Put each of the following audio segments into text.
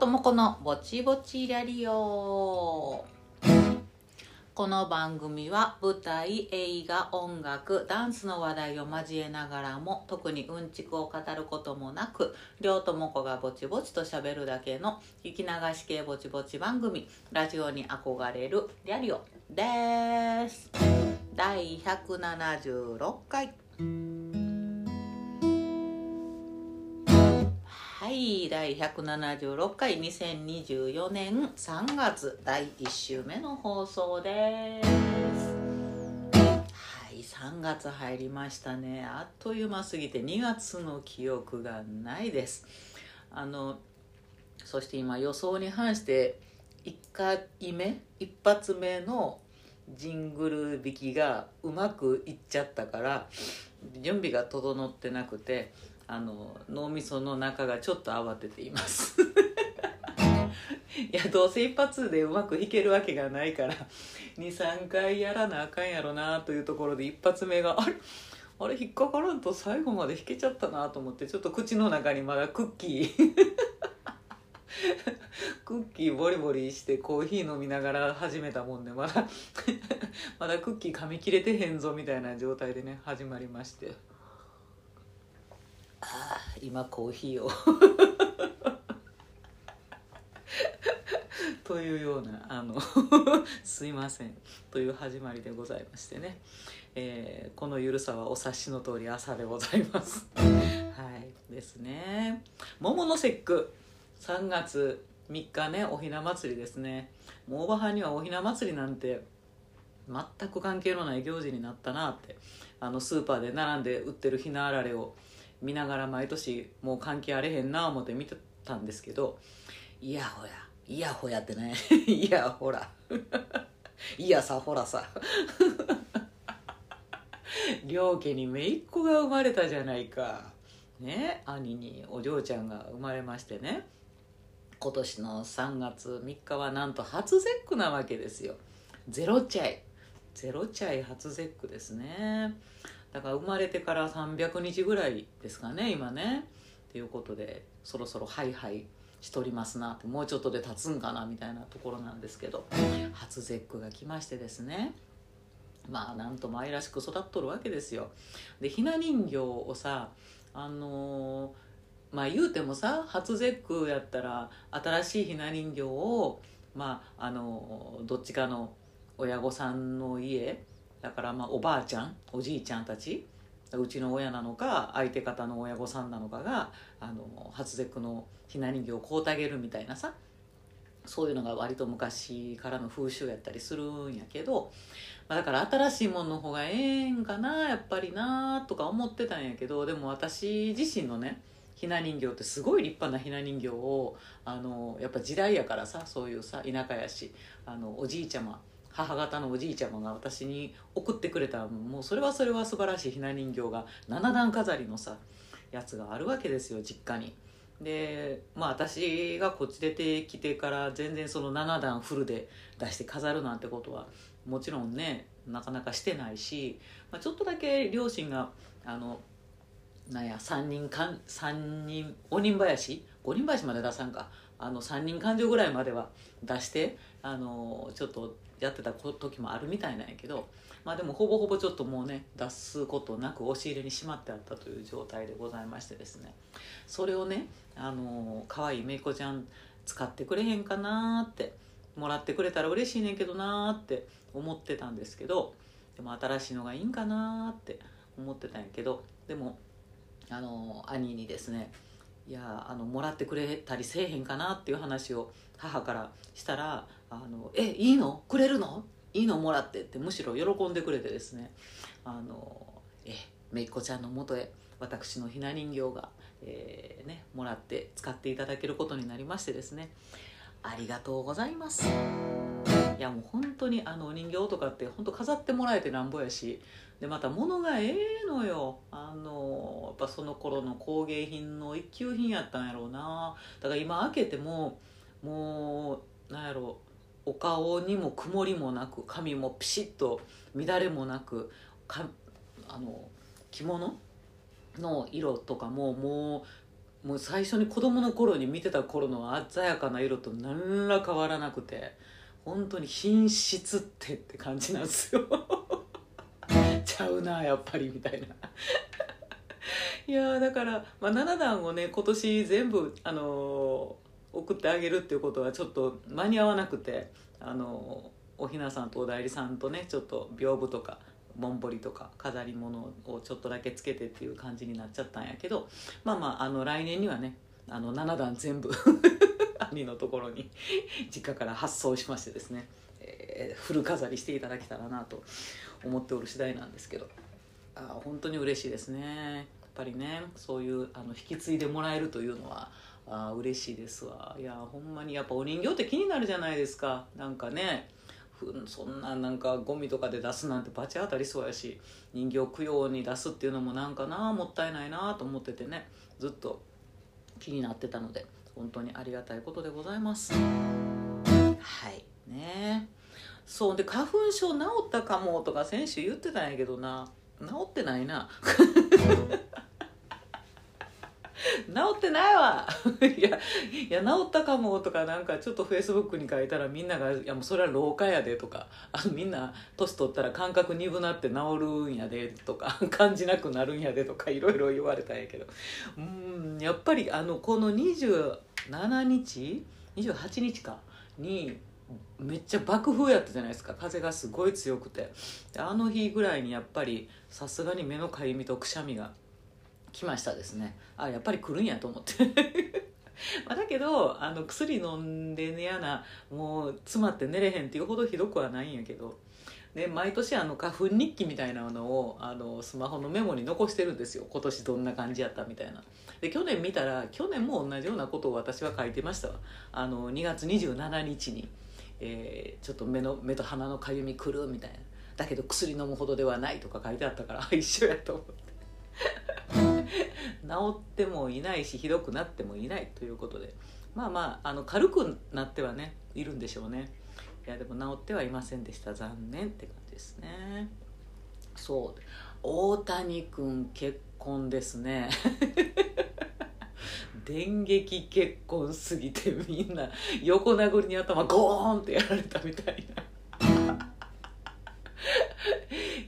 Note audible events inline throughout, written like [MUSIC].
ともこのぼちぼちラリオ。この番組は舞台映画音楽ダンスの話題を交えながらも特にうんちくを語ることもなくりょうともこがぼちぼちとしゃべるだけの聞き流し系ぼちぼち番組ラジオに憧れるリャリオです。第176回。はい第176回2024年3月第1週目の放送です。はい3月入りましたね。あっという間すぎて2月の記憶がないです。あのそして今予想に反して1回目一発目のジングル弾きがうまくいっちゃったから準備が整ってなくてあの脳みその中がちょっと慌てています。[LAUGHS] いやどうせ一発でうまく弾けるわけがないから23回やらなあかんやろなというところで一発目があれ？あれ引っかからんと最後まで弾けちゃったなと思ってちょっと口の中にまだクッキー。[LAUGHS] クッキーボリボリしてコーヒー飲みながら始めたもんでまだ [LAUGHS] まだクッキー噛み切れてへんぞみたいな状態でね始まりまして。ああ今コーヒーを。[LAUGHS] というようなあの [LAUGHS] すいません。という始まりでございましてね、えー、このゆるさはお察しの通り朝でございます。[LAUGHS] はいですね。桃の節句。3月3日ねおひな祭りですね。もうおばはにはおひな祭りなんて全く関係のない行事になったなってあのスーパーで並んで売ってるひなあられを見ながら毎年もう関係あれへんな思って見てたんですけどいやほやいやほやってねい。[LAUGHS] やほら。[LAUGHS] いやさほらさ。[LAUGHS] 両家に姪っ子が生まれたじゃないか。ね兄にお嬢ちゃんが生まれましてね。今年の3月3日はなんと初節句なわけですよ。ゼロチャイ。ゼロチャイ初節句ですね。だから生まれてから300日ぐらいですかね今ね。ということでそろそろハイハイしとりますなってもうちょっとで経つんかなみたいなところなんですけど初節句が来ましてですね。まあなんとも愛らしく育っとるわけですよ。でひな人形をさあのー、まあ言うてもさ初節句やったら新しいひな人形をまああのー、どっちかの親御さんの家だからまあおばあちゃんおじいちゃんたちうちの親なのか相手方の親御さんなのかがあの初節句のひな人形を買うてあげるみたいなさそういうのが割と昔からの風習やったりするんやけど、まあ、だから新しいものの方がええんかなやっぱりなとか思ってたんやけどでも私自身のねひな人形ってすごい立派なひな人形をあのやっぱ時代やからさそういうさ田舎やしあのおじいちゃま母方のおじいちゃまが私に送ってくれたもうそれはそれは素晴らしいひな人形が7段飾りのさやつがあるわけですよ実家に。でまあ私がこっち出てきてから全然その7段フルで出して飾るなんてことはもちろんねなかなかしてないし、まあ、ちょっとだけ両親があのなんや3人かん3人5人林5人林まで出さんか。あの3人勘定ぐらいまでは出してあのちょっとやってた時もあるみたいなんやけどまあでもほぼほぼちょっともうね出すことなく押し入れにしまってあったという状態でございましてですね。それをねあの可愛いめいこちゃん使ってくれへんかなってもらってくれたら嬉しいねんけどなって思ってたんですけどでも新しいのがいいんかなって思ってたんやけどでもあの兄にですねいやあのもらってくれたりせえへんかなっていう話を母からしたら「あのえいいの？くれるの？いいの？もらって」ってむしろ喜んでくれてですね。あのえめいっ子ちゃんのもとへ私のひな人形が、えー、ね、もらって使っていただけることになりましてですね。ありがとうございます。いやもう本当にあのお人形とかって本当飾ってもらえてなんぼやしでまた物がええのよ。あのやっぱその頃の工芸品の一級品やったんやろうな。だから今開けてももうなんやろお顔にも曇りもなく髪もピシッと乱れもなくかあの着物？の色とかももうもう最初に子供の頃に見てた頃の鮮やかな色と何ら変わらなくて本当に品質ってって感じなんですよ。ちゃうなやっぱりみたいな。いやだから、まあ、7段をね今年全部、あのー、送ってあげるっていうことはちょっと間に合わなくて、あのー、おひなさんとお代理さんとねちょっと屏風とかぼんぼりとか飾り物をちょっとだけつけてっていう感じになっちゃったんやけどまあまああの来年にはねあの7段全部兄のところに実家から発送しましてですね、えー、フル飾りしていただけたらなと思っておる次第なんですけど。あ本当に嬉しいですね。やっぱりねそういうあの引き継いでもらえるというのはあ嬉しいですわ。いやほんまにやっぱお人形って気になるじゃないですか。なんかねそんななんかゴミとかで出すなんてバチ当たりそうやし人形供養に出すっていうのもなんかなもったいないなと思っててねずっと気になってたので本当にありがたいことでございます。はい。ね。そうで花粉症治ったかもとか先週言ってたんやけどな。治ってないな。[LAUGHS] 治ってないわ。[LAUGHS] いやいや治ったかもとかなんかちょっとフェイスブックに書いたらみんなが「いやもうそれは老化やで」とかあみんな年取ったら感覚鈍なって治るんやでとか [LAUGHS] 感じなくなるんやでとかいろいろ言われたんやけど。うんやっぱりあのこの27日？28日か？にめっちゃ爆風やったじゃないですか。風がすごい強くて。あの日ぐらいにやっぱりさすがに目のかゆみとくしゃみが来ましたですね。あやっぱり来るんやと思って。[LAUGHS] まだけどあの薬飲んで寝やなもう詰まって寝れへんっていうほどひどくはないんやけど、ね、毎年あの花粉日記みたいなのをあのスマホのメモに残してるんですよ。今年どんな感じやったみたいな。で去年見たら去年も同じようなことを私は書いてましたわ。あの2月27日に、えー、ちょっと目の目と鼻のかゆみくるみたいな。だけど薬飲むほどではないとか書いてあったから一緒やと思って。治ってもいないしひどくなってもいないということで。まあまああの軽くなってはねいるんでしょうね。いやでも治ってはいませんでした。残念って感じですね。そう。大谷君結婚ですね。電撃結婚すぎてみんな横殴りに頭ゴーンってやられたみたいな。[LAUGHS]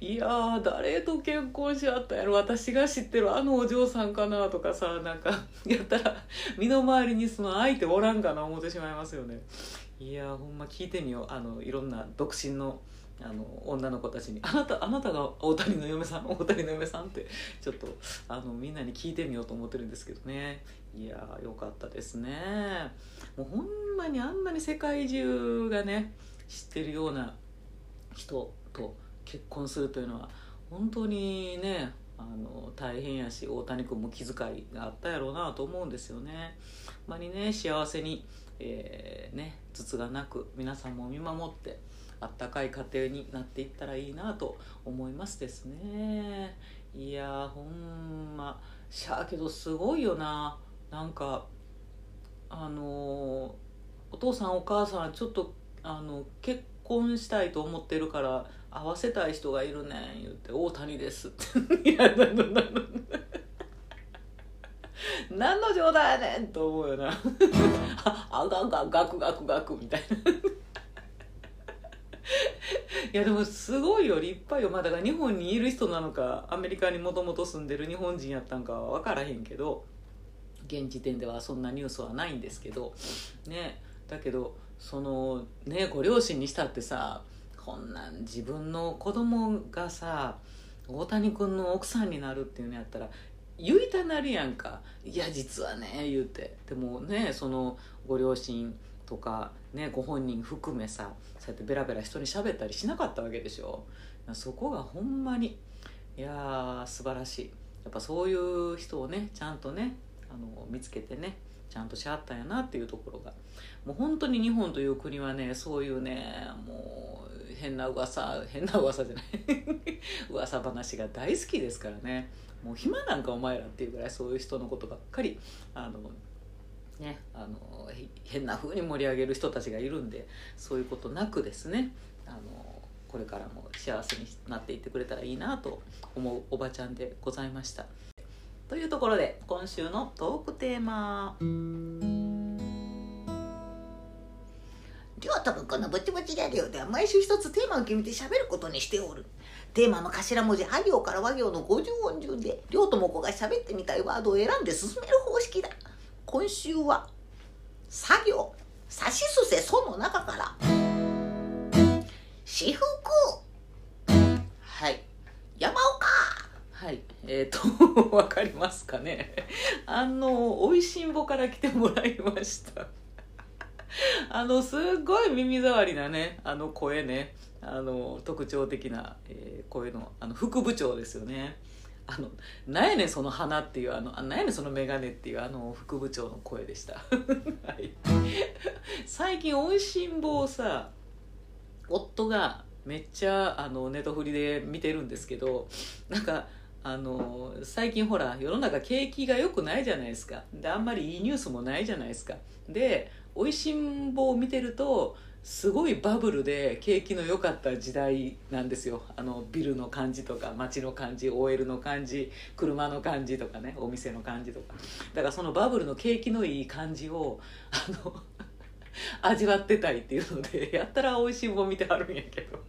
いや誰と結婚し合ったやろ。私が知ってるあのお嬢さんかなとかさなんかやったら身の回りにその相手おらんかな思ってしまいますよね。いやほんま聞いてみよう。あのいろんな独身のあの女の子たちに「あなたあなたが大谷の嫁さん大谷の嫁さん」ってちょっとあのみんなに聞いてみようと思ってるんですけどねいやーよかったですねもうほんまにあんなに世界中がね知ってるような人と結婚するというのは本当にねあの大変やし大谷君も気遣いがあったやろうなと思うんですよね。まにね幸せに、えー、ね筒がなく皆さんも見守ってあったかい家庭になっていったらいいなと思いますですね。いやほんま。しゃあけどすごいよな。なんかあのお父さんお母さんちょっとあの結婚したいと思ってるから会わせたい人がいるねん言って「大谷です」っ [LAUGHS] ていや何の何の何の冗談やねんと思うよな。[LAUGHS] ああががガクガクガクみたいな。いやでもすごいよ立派よ。まあだから日本にいる人なのかアメリカにもともと住んでる日本人やったんかは分からへんけど現時点ではそんなニュースはないんですけどねだけどそのねご両親にしたってさこんなん自分の子供がさ大谷君の奥さんになるっていうのやったら言いたなるやんか「いや実はね」言うて。でもねそのご両親とか、ね、ご本人含めさそうやってベラベラ人に喋ったりしなかったわけでしょ。そこがほんまにいやー素晴らしい。やっぱそういう人をねちゃんとねあの見つけてねちゃんとしはったんやなっていうところが。もう本当に日本という国はねそういうねもう変な噂変な噂じゃない。[LAUGHS] 噂話が大好きですからね。もう暇なんかお前らっていうぐらいそういう人のことばっかりあのね。あの変な風に盛り上げる人たちがいるんでそういうことなくですねあのこれからも幸せになっていってくれたらいいなと思うおばちゃんでございました。というところで今週のトークテーマ。では多分このぼちぼちラジオでは毎週一つテーマを決めて喋ることにしておる。テーマの頭文字あ行から和行の50音順で両とも子が喋ってみたいワードを選んで進める方式だ今週は作業さしすせその中から私服。はい。山岡。はい。えっ、ー、とわかりますかね。[LAUGHS] あのおいしんぼから来てもらいました。[LAUGHS] あのすっごい耳障りなねあの声ね。あの特徴的な、えー、声のあの副部長ですよねあの「なんやねんその花」っていうあの「なんやねんその眼鏡」っていうあの副部長の声でした、[LAUGHS] はい、最近おいしんぼをさ夫がめっちゃあのネトフリで見てるんですけどなんかあの最近ほら世の中景気が良くないじゃないですか。であんまりいいニュースもないじゃないですか。でおいしんぼを見てるとすごいバブルで景気の良かった時代なんですよ。あのビルの感じとか街の感じ OL の感じ車の感じとかねお店の感じとか。だからそのバブルの景気のいい感じをあの [LAUGHS] 味わってたいっていうのでやったらおいしん見てはるんやけど。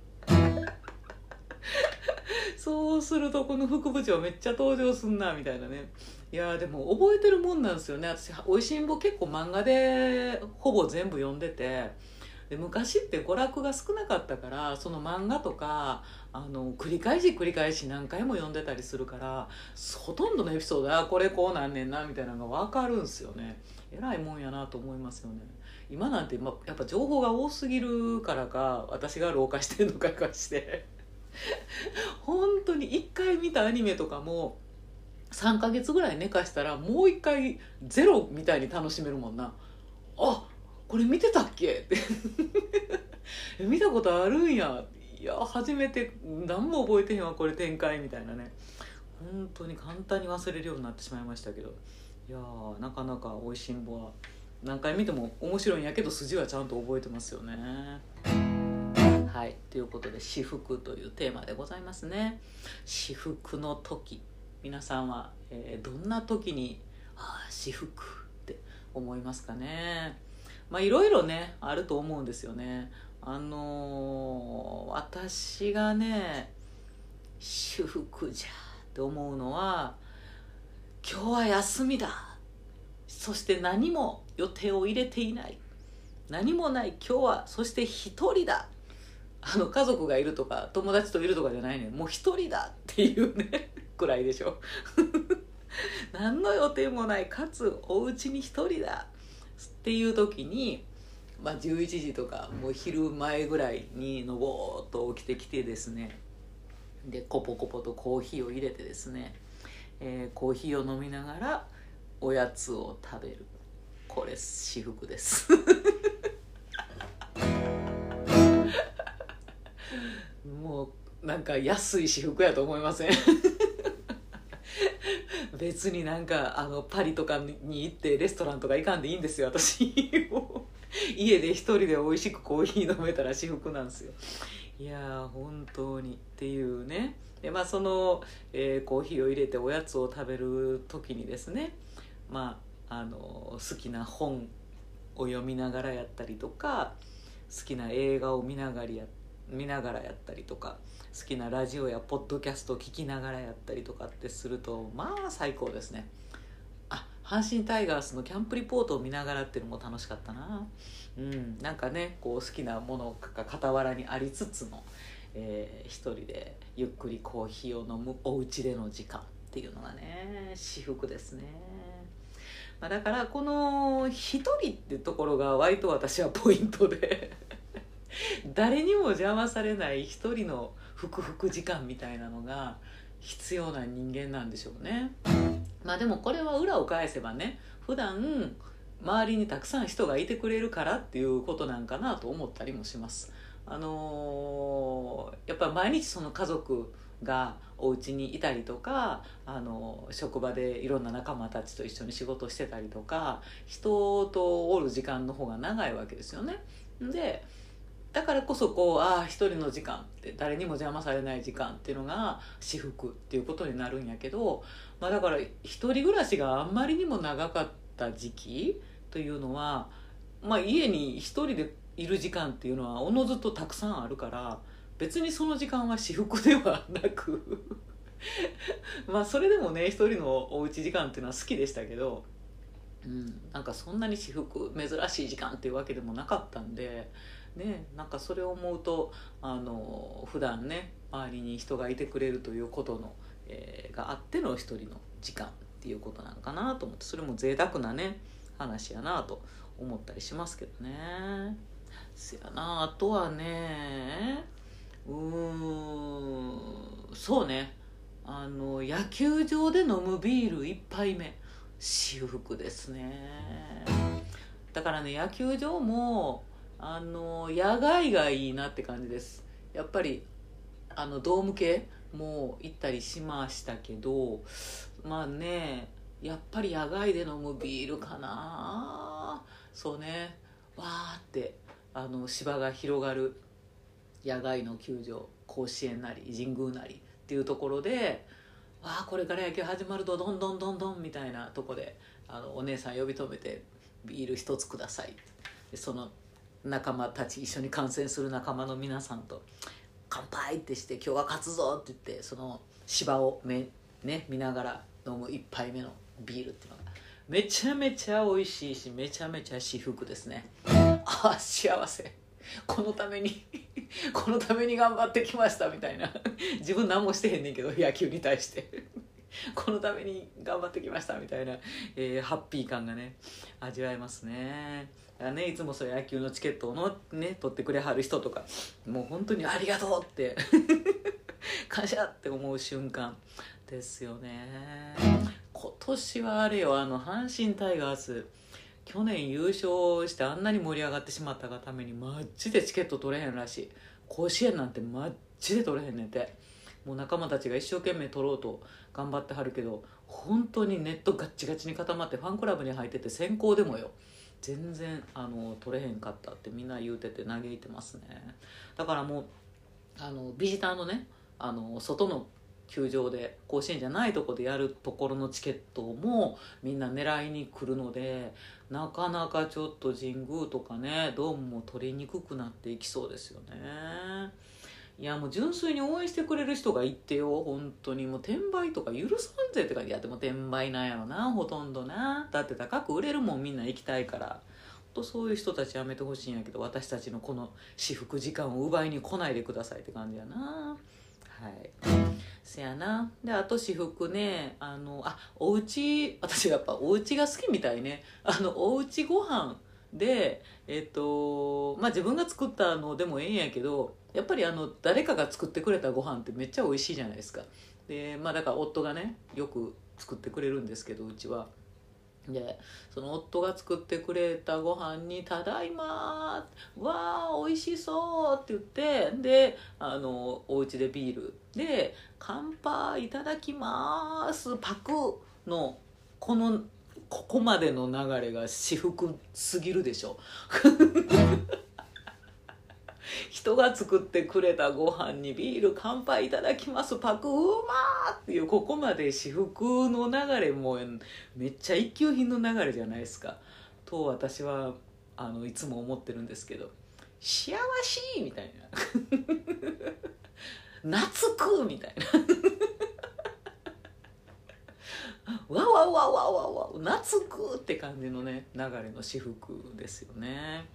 そうするとこの副部長めっちゃ登場すんなみたいなね。いやでも覚えてるもんなんですよね。私おいしんぼ結構漫画でほぼ全部読んでて。で昔って娯楽が少なかったからその漫画とかあの繰り返し繰り返し何回も読んでたりするからほとんどのエピソードはこれこうなんねんなみたいなのが分かるんすよね。えらいもんやなと思いますよね。今なんて、ま、やっぱ情報が多すぎるからか私が老化してんのかかして。[LAUGHS] 本当に1回見たアニメとかも3ヶ月ぐらい寝かしたらもう一回ゼロみたいに楽しめるもんな。あこれ見てたっけって。見たことあるんやいや初めて何も覚えてへんわこれ展開みたいなね。本当に簡単に忘れるようになってしまいましたけど。いやーなかなかおいしんぼは何回見ても面白いんやけど筋はちゃんと覚えてますよね。はいということで私服というテーマでございますね。私服の時。皆さんは、えー、どんな時にああ私服って思いますかね。まあいろいろねあると思うんですよね。あのー、私がね私服じゃって思うのは今日は休みだ。そして何も予定を入れていない。何もない。今日はそして一人だ。あの家族がいるとか友達といるとかじゃないねもう一人だっていうね [LAUGHS] くらいでしょ。[LAUGHS] 何の予定もない。かつお家に一人だっていう時に、まあ、11時とかもう昼前ぐらいにのぼーっと起きてきてですね。でコポコポとコーヒーを入れてですね、えー、コーヒーを飲みながらおやつを食べる。これ私服です。[LAUGHS] もうなんか安い私服やと思いません？[LAUGHS] 別になんかあのパリとかに行ってレストランとか行かんでいいんですよ私。[LAUGHS] 家で一人で美味しくコーヒー飲めたら私服なんですよ。いや本当に。っていうね。でまあその、えー、コーヒーを入れておやつを食べる時にですね。まああの好きな本を読みながらやったりとか好きな映画を見ながらや見ながらやったりとか好きなラジオやポッドキャストを聞きながらやったりとかってするとまあ最高ですね。阪神タイガースのキャンプリポートを見ながらっていうのも楽しかったな。うんなんかねこう好きなものが傍らにありつつの、えー、一人でゆっくりコーヒーを飲むお家での時間っていうのがね私服ですね。まあ、だからこの一人ってところが割と私はポイントで [LAUGHS] 誰にも邪魔されない一人のふくふく時間みたいなのが必要な人間なんでしょうね。まあでもこれは裏を返せばね普段周りにたくさん人がいてくれるからっていうことなんかなと思ったりもしますあのー、やっぱ毎日その家族がお家にいたりとかあの職場でいろんな仲間たちと一緒に仕事してたりとか人とおる時間の方が長いわけですよね。でだからこそこうああ一人の時間って誰にも邪魔されない時間っていうのが私服っていうことになるんやけど、まあ、だから一人暮らしがあんまりにも長かった時期というのは、まあ、家に一人でいる時間っていうのはおのずとたくさんあるから別にその時間は私服ではなく [LAUGHS] まあそれでもね一人のおうち時間っていうのは好きでしたけど、うん、なんかそんなに私服珍しい時間っていうわけでもなかったんで、ね、なんかそれを思うとあの普段ね周りに人がいてくれるということの、えー、があっての一人の時間っていうことなのかなと思ってそれも贅沢なね話やなと思ったりしますけどね。せやなあとはねうーんそうね。あの野球場で飲むビール1杯目。私服ですね。だからね野球場もあの野外がいいなって感じです。やっぱりあのドーム系も行ったりしましたけどまあねやっぱり野外で飲むビールかな。そうね。わーってあの芝が広がる野外の球場甲子園なり神宮なりっていうところでわあこれから野球始まるとどんどんどんどんみたいなとこであのお姉さん呼び止めてビール一つください。その仲間たち一緒に観戦する仲間の皆さんと「乾杯!」ってして「今日は勝つぞ!」って言ってその芝をめ、ね、見ながら飲む一杯目のビールっていうのがめちゃめちゃ美味しいしめちゃめちゃ至福ですね [LAUGHS] ああ幸せこのためにこのために頑張ってきましたみたいな自分何もしてへんねんけど野球に対してこのために頑張ってきましたみたいな、えー、ハッピー感がね味わえますねだからねいつもそう野球のチケットをの、ね、取ってくれはる人とかもう本当にありがとうって [LAUGHS] 感謝って思う瞬間ですよね。今年はあれよあの阪神タイガース去年優勝してあんなに盛り上がってしまったがためにマッチでチケット取れへんらしい。甲子園なんてマッチで取れへんねんて。もう仲間たちが一生懸命取ろうと頑張ってはるけど本当にネットガッチガチに固まってファンクラブに入ってて先行でもよ。全然あの取れへんかったってみんな言うてて嘆いてますね。だからもうあのビジターのねあの外の球場で甲子園じゃないとこでやるところのチケットもみんな狙いに来るのでなかなかちょっと神宮とかねドームも取りにくくなっていきそうですよね。いやもう純粋に応援してくれる人がいてよ本当に。もう転売とか許さんぜって感じ。やっても転売なんやろなほとんどな。だって高く売れるもんみんな行きたいから。とそういう人たちやめてほしいんやけど私たちのこの私服時間を奪いに来ないでくださいって感じやな。はい。せやな。であと私服ねあのあおうち私やっぱおうちが好きみたいね。あのおうちご飯でえっとまあ自分が作ったのでもええんやけどやっぱりあの誰かが作ってくれたご飯ってめっちゃ美味しいじゃないですか。でまあだから夫がねよく作ってくれるんですけどうちは。でその夫が作ってくれたご飯に「ただいまわあ美味しそう」って言ってであのお家でビール。で「乾杯いただきますパク」のこのここまでの流れが私服すぎるでしょ。[LAUGHS] 人が作ってくれたご飯にビール乾杯いただきますパクうまーっていうここまで私服の流れもめっちゃ一級品の流れじゃないですか。と私はあのいつも思ってるんですけど幸しいみたいな。[LAUGHS] 懐くみたいな。わわわわわわ懐くって感じのね流れの私服ですよね。やっ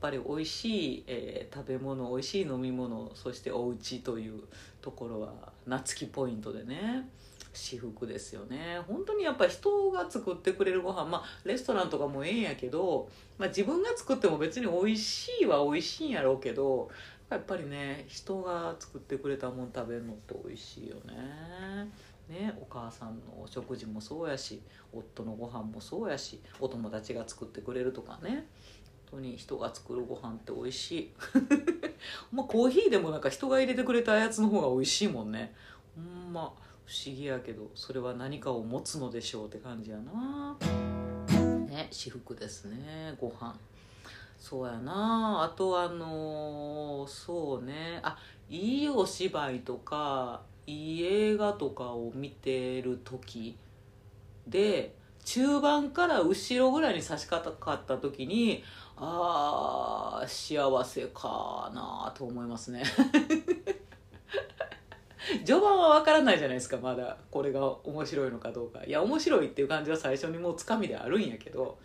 ぱり美味しい、えー、食べ物美味しい飲み物そしてお家というところは懐きポイントでね私服ですよね。本当にやっぱ人が作ってくれるご飯まあレストランとかもええんやけど、まあ、自分が作っても別に美味しいは美味しいんやろうけどやっぱりね人が作ってくれたもん食べるのって美味しいよね。ね、お母さんのお食事もそうやし夫のご飯もそうやしお友達が作ってくれるとかね。本当に人が作るご飯って美味しい。[LAUGHS] まあコーヒーでもなんか人が入れてくれたやつの方が美味しいもんね。ほんま不思議やけどそれは何かを持つのでしょうって感じやな。ね私服ですねご飯。そうやな。あとあのー、そうね。あいいお芝居とかいい映画とかを見てる時で中盤から後ろぐらいに差し掛かった時にああ幸せかなと思いますね。序盤は分からないじゃないですかまだこれが面白いのかどうか。いや面白いっていう感じは最初にもうつかみであるんやけど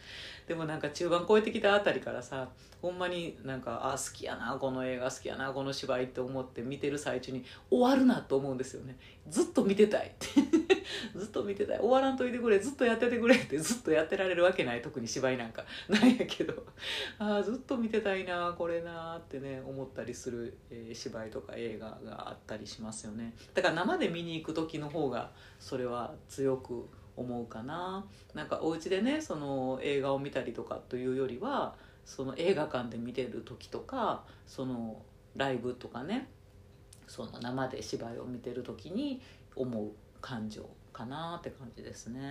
でもなんか中盤超えてきたあたりからさほんまになんかあ好きやなこの映画好きやなこの芝居って思って見てる最中に終わるなと思うんですよね。ずっと見てたい。っ [LAUGHS] てずっと見てたい。終わらんといてくれずっとやっててくれってずっとやってられるわけない特に芝居なんか。なんやけど。ああずっと見てたいなこれなってね思ったりする、えー、芝居とか映画があったりしますよね。だから生で見に行く時の方がそれは強く思うかななんかお家でねその映画を見たりとかというよりはその映画館で見てる時とかそのライブとかねその生で芝居を見てる時に思う感情かなって感じですね。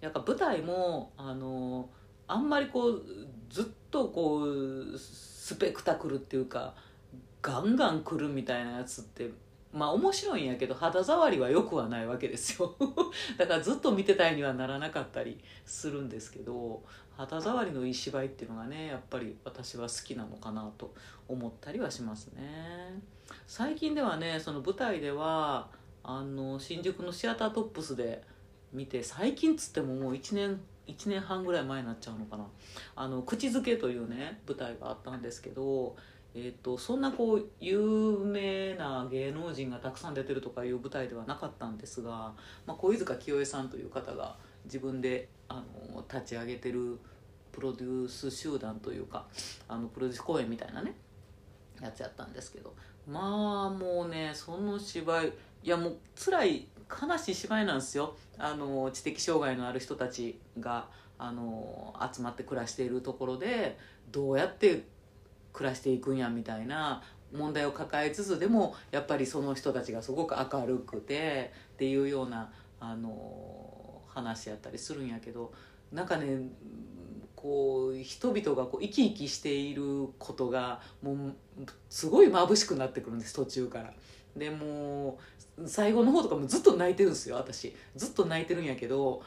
なんか舞台もあのあんまりこうずっとこうスペクタクルっていうかガンガン来るみたいなやつってまあ面白いんやけど肌触りは良くはないわけですよ。[LAUGHS] だからずっと見てたいにはならなかったりするんですけど肌触りのいい芝居っていうのがねやっぱり私は好きなのかなと思ったりはしますね。最近ではねその舞台ではあの新宿のシアタートップスで見て最近っつってももう1年1年半ぐらい前になっちゃうのかな「あの口づけ」というね舞台があったんですけどえーと、そんなこう有名な芸能人がたくさん出てるとかいう舞台ではなかったんですが、まあ、小泉清江さんという方が自分であの立ち上げてるプロデュース集団というかあのプロデュース公演みたいなねやつやったんですけど。まあもうねその芝居いやもう辛い悲しい芝居なんですよ。あの知的障害のある人たちがあの集まって暮らしているところでどうやって暮らしていくんやみたいな問題を抱えつつでもやっぱりその人たちがすごく明るくてっていうようなあの話やったりするんやけどなんかねこう人々がこう生き生きしていることがもうすごい眩しくなってくるんです途中から。でも最後の方とかもずっと泣いてるんですよ私ずっと泣いてるんやけど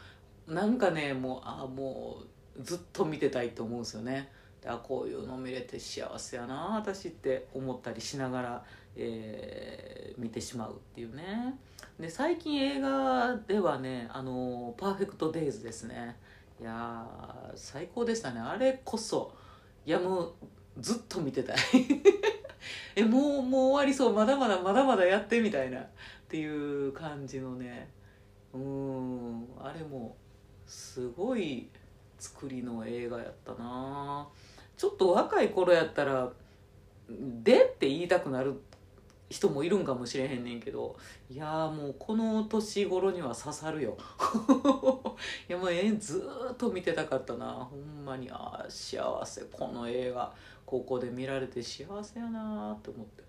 なんかねもうあもうずっと見てたいと思うんですよね。あこういうの見れて幸せやな私って思ったりしながら、えー、見てしまうっていうね。で最近映画ではねあの「パーフェクト・デイズ」ですね。いや最高でしたね。あれこそやもうずっと見てたい。[LAUGHS] えもうもう終わりそう。まだまだまだまだやってみたいな。っていう感じのね。うん。あれもすごい作りの映画やったな。ちょっと若い頃やったら「で?」って言いたくなる人もいるんかもしれへんねんけどいやもうこの年頃には刺さるよ [LAUGHS] いやもうえずっと見てたかったなほんまにああ幸せこの映画ここで見られて幸せやなって思って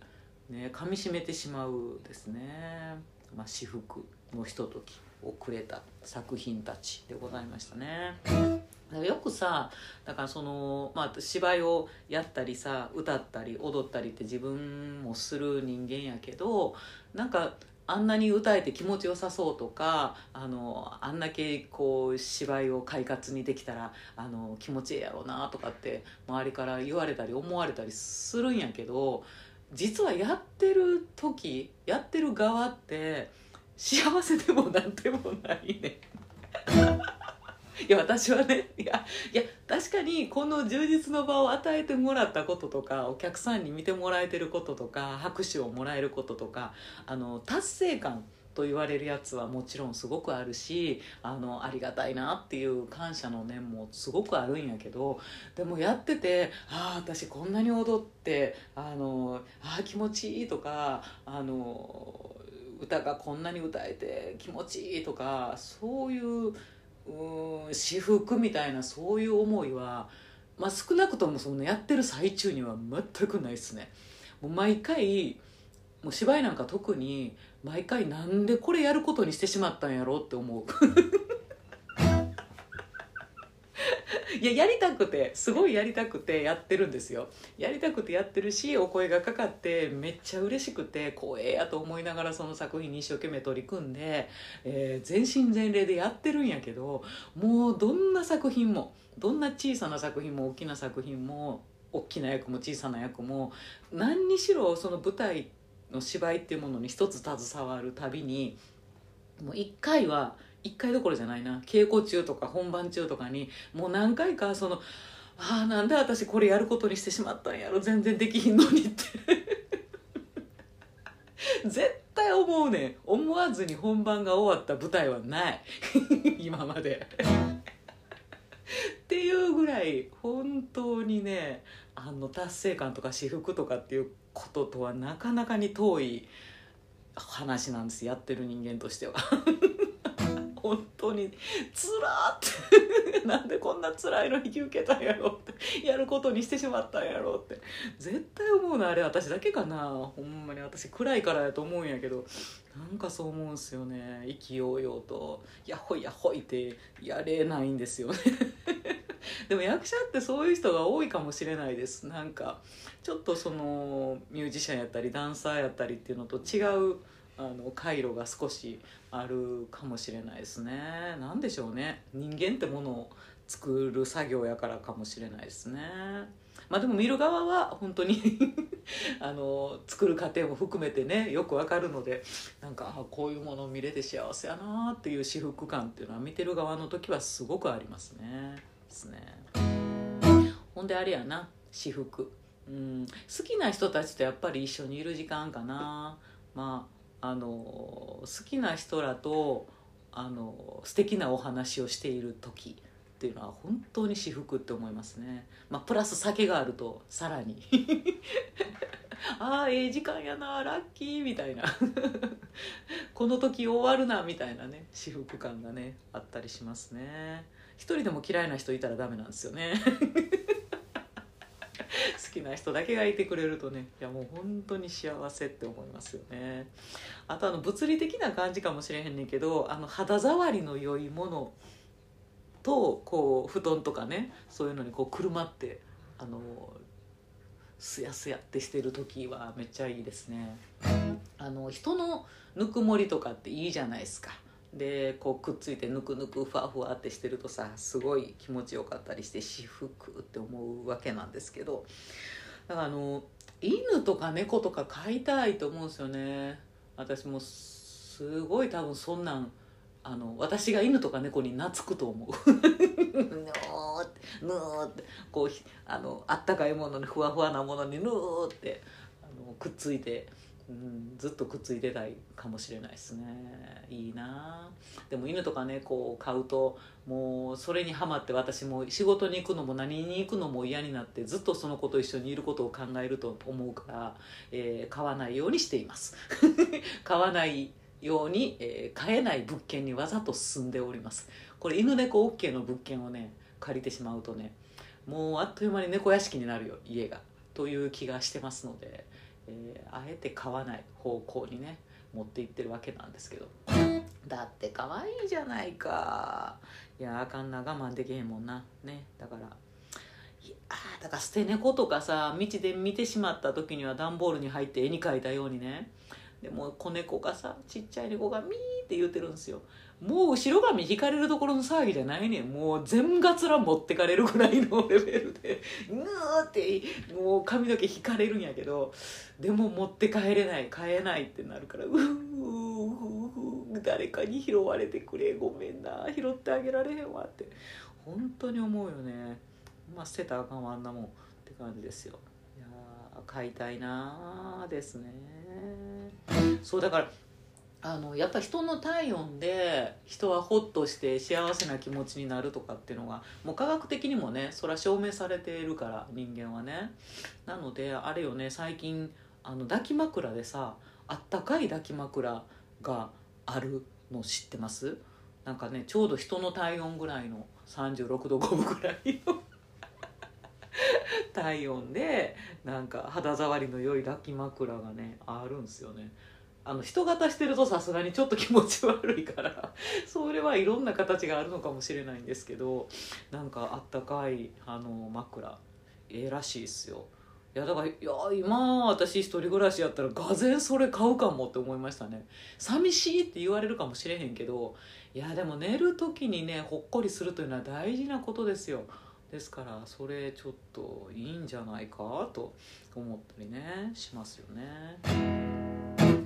ね噛みしめてしまうですねまあ私服のひとときをくれた作品たちでございましたね。よくさだからその、まあ、芝居をやったりさ歌ったり踊ったりって自分もする人間やけどなんかあんなに歌えて気持ちよさそうとかあのあんだけこう芝居を快活にできたらあの気持ちええやろうなとかって周りから言われたり思われたりするんやけど実はやってる時やってる側って幸せでもなんでもないね。いや私はねいやいや確かにこの充実の場を与えてもらったこととかお客さんに見てもらえてることとか拍手をもらえることとかあの達成感と言われるやつはもちろんすごくあるしあのありがたいなっていう感謝の念もすごくあるんやけどでもやっててああ私こんなに踊ってあのあ気持ちいいとかあの歌がこんなに歌えて気持ちいいとかそういううん私服みたいなそういう思いは、まあ、少なくともそのやってる最中には全くないっすね。もう毎回もう芝居なんか特に毎回なんでこれやることにしてしまったんやろうって思う。いややりたくてすごいやりたくてやってるんですよ。やりたくてやってるしお声がかかってめっちゃ嬉しくて光栄やと思いながらその作品に一生懸命取り組んで、えー全身全霊でやってるんやけどもうどんな作品もどんな小さな作品も大きな作品も大きな役も小さな役も何にしろその舞台の芝居っていうものに一つ携わるたびにもう一回は一回どころじゃないな。稽古中とか本番中とかにもう何回かその「ああなんで私これやることにしてしまったんやろ。全然できひんのに」って。[LAUGHS] 絶対思うねん。思わずに本番が終わった舞台はない。[LAUGHS] 今まで。[LAUGHS] っていうぐらい本当にねあの達成感とか私服とかっていうこととはなかなかに遠い話なんです。やってる人間としては。本当につらーって [LAUGHS] なんでこんな辛いの引き受けたんやろってやることにしてしまったんやろって。絶対思うのあれ私だけかな。ほんまに私暗いからやと思うんやけど。なんかそう思うんすよね。意気揚々と「やっほいやっほい」ってやれないんですよね。[LAUGHS] でも役者ってそういう人が多いかもしれないです。なんかちょっとそのミュージシャンやったりダンサーやったりっていうのと違うあの回路が少しあるかもしれないですね。なんでしょうね。人間ってものを作る作業やからかもしれないですね。まあでも見る側は本当に [LAUGHS] あの作る過程も含めてねよくわかるのでなんかあこういうものを見れて幸せやなっていう至福感っていうのは見てる側の時はすごくありますね。ですね。ほんであれやな私服うん。好きな人たちとやっぱり一緒にいる時間かな。まああの好きな人らとあの素敵なお話をしている時っていうのは本当に至福って思いますね、まあ、プラス酒があるとさらに。[LAUGHS] ああええ時間やなラッキーみたいな。[LAUGHS] この時終わるなみたいなね至福感がねあったりしますね。一人でも嫌いな人いたらダメなんですよね。好きな人だけがいてくれるとねいやもう本当に幸せって思いますよね。あとあの物理的な感じかもしれへんねんけどあの肌触りの良いものとこう布団とかねそういうのにこうくるまってあのすやすやってしてる時はめっちゃいいですね。あの人のぬくもりとかっていいじゃないですか。でこうくっついてぬくぬくふわふわってしてるとさすごい気持ちよかったりして至福って思うわけなんですけど。だからあの犬とか猫とか飼いたいと思うんですよね。私もすごい多分そんなんあの私が犬とか猫に懐くと思う。[LAUGHS] ぬーってぬーってこうあのあったかいものにふわふわなものにぬーってあのくっついて、うん、ずっとくっついてたいかもしれないですね。いいな。でも犬とか猫を飼うともうそれにはまって私も仕事に行くのも何に行くのも嫌になってずっとその子と一緒にいることを考えると思うから、えー飼わないようにしています。[LAUGHS] 飼わないように、えー買えない物件にわざと住んでおります。これ犬猫 OK の物件をね借りてしまうとねもうあっという間に猫屋敷になるよ家が。という気がしてますので、えーあえて買わない方向にね持っていってるわけなんですけど。だって可愛いじゃないか。いやあかんな我慢できへんもんな。ね。だからいやだから捨て猫とかさ道で見てしまった時には段ボールに入って絵に描いたようにね。でも子猫がさちっちゃい猫がミーって言ってるんですよ。もう後ろ髪引かれるところの騒ぎじゃないねん。もう全がつら持ってかれるぐらいのレベルでぬーってもう髪の毛引かれるんやけどでも持って帰れない帰えないってなるからううう誰かに拾われてくれごめんな拾ってあげられへんわって本当に思うよね。まあ捨てたらあかんわあんなもんって感じですよ。いや買いたいなーですね。そうだからあのやっぱ人の体温で人はホッとして幸せな気持ちになるとかっていうのがもう科学的にもねそれは証明されているから人間はね。なのであれよね最近あの抱き枕でさあったかい抱き枕があるの知ってます？なんかねちょうど人の体温ぐらいの36度5分ぐらいの体温でなんか肌触りの良い抱き枕がねあるんですよね。あの人型してるとさすがにちょっと気持ち悪いから [LAUGHS] それはいろんな形があるのかもしれないんですけどなんかあったかいあの枕。ええらしいっすよ。いやだからいや今私一人暮らしやったらがぜんそれ買うかもって思いましたね。寂しいって言われるかもしれへんけどいやでも寝る時にねほっこりするというのは大事なことですよ。ですからそれちょっといいんじゃないかと思ったりねしますよね。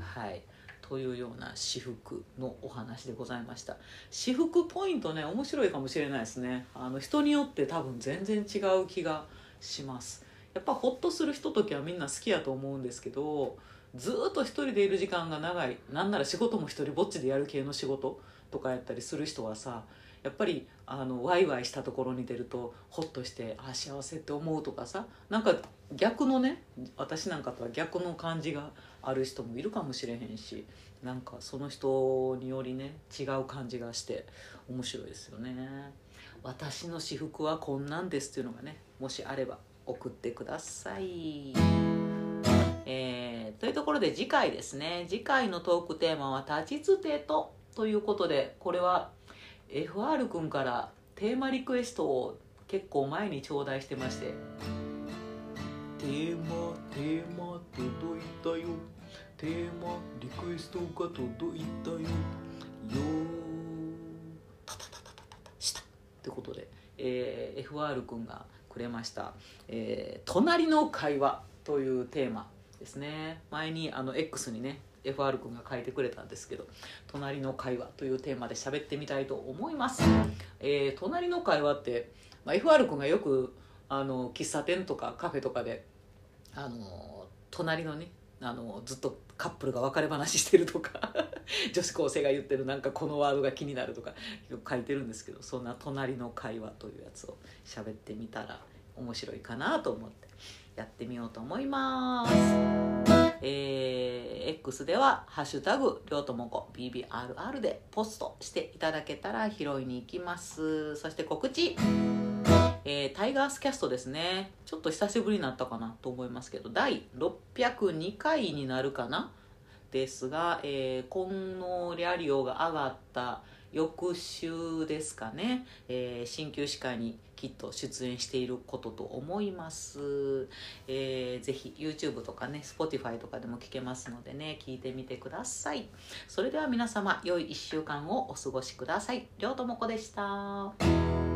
はい。というような私服のお話でございました。私服ポイントね面白いかもしれないですね。あの人によって多分全然違う気がします。やっぱホッとするひとときはみんな好きやと思うんですけどずっと一人でいる時間が長い。なんなら仕事も一人ぼっちでやる系の仕事とかやったりする人はさやっぱりあのワイワイしたところに出るとホッとしてあ幸せって思うとかさなんか逆のね私なんかとは逆の感じがある人もいるかもしれへんしなんかその人によりね違う感じがして面白いですよね。私の私服はこんなんですっていうのがねもしあれば送ってください。えー、というところで次回ですね。次回のトークテーマは「立ちつてと」ということでこれは FR 君からテーマリクエストを結構前に頂戴してまして。テーマテーマ届いたよ。テーマリクエストが届いたよ。よタタタタタタタしたってことで、えー FR 君がくれました「えー隣の会話」というテーマですね前にあの X にね FR 君が書いてくれたんですけど「隣の会話」というテーマで喋ってみたいと思います、えー隣の会話って、まあ、FR 君がよくあの喫茶店とかカフェとかであの隣のねあのずっとカップルが別れ話してるとか [LAUGHS] 女子高生が言ってるなんかこのワードが気になるとかよく書いてるんですけどそんな隣の会話というやつを喋ってみたら面白いかなと思ってやってみようと思います。えー X では「ハッシュタグりょうともこ BBRR」でポストしていただけたら拾いに行きます。そして告知。えータイガースキャストですね。ちょっと久しぶりになったかなと思いますけど第602回になるかな。ですが、えー、コンノリャリオが上がった翌週ですかね、えー鍼灸歯科にきっと出演していることと思います、えーぜひ YouTube とかね Spotify とかでも聞けますのでね聞いてみてください。それでは皆様良い1週間をお過ごしください。りょうともこでした。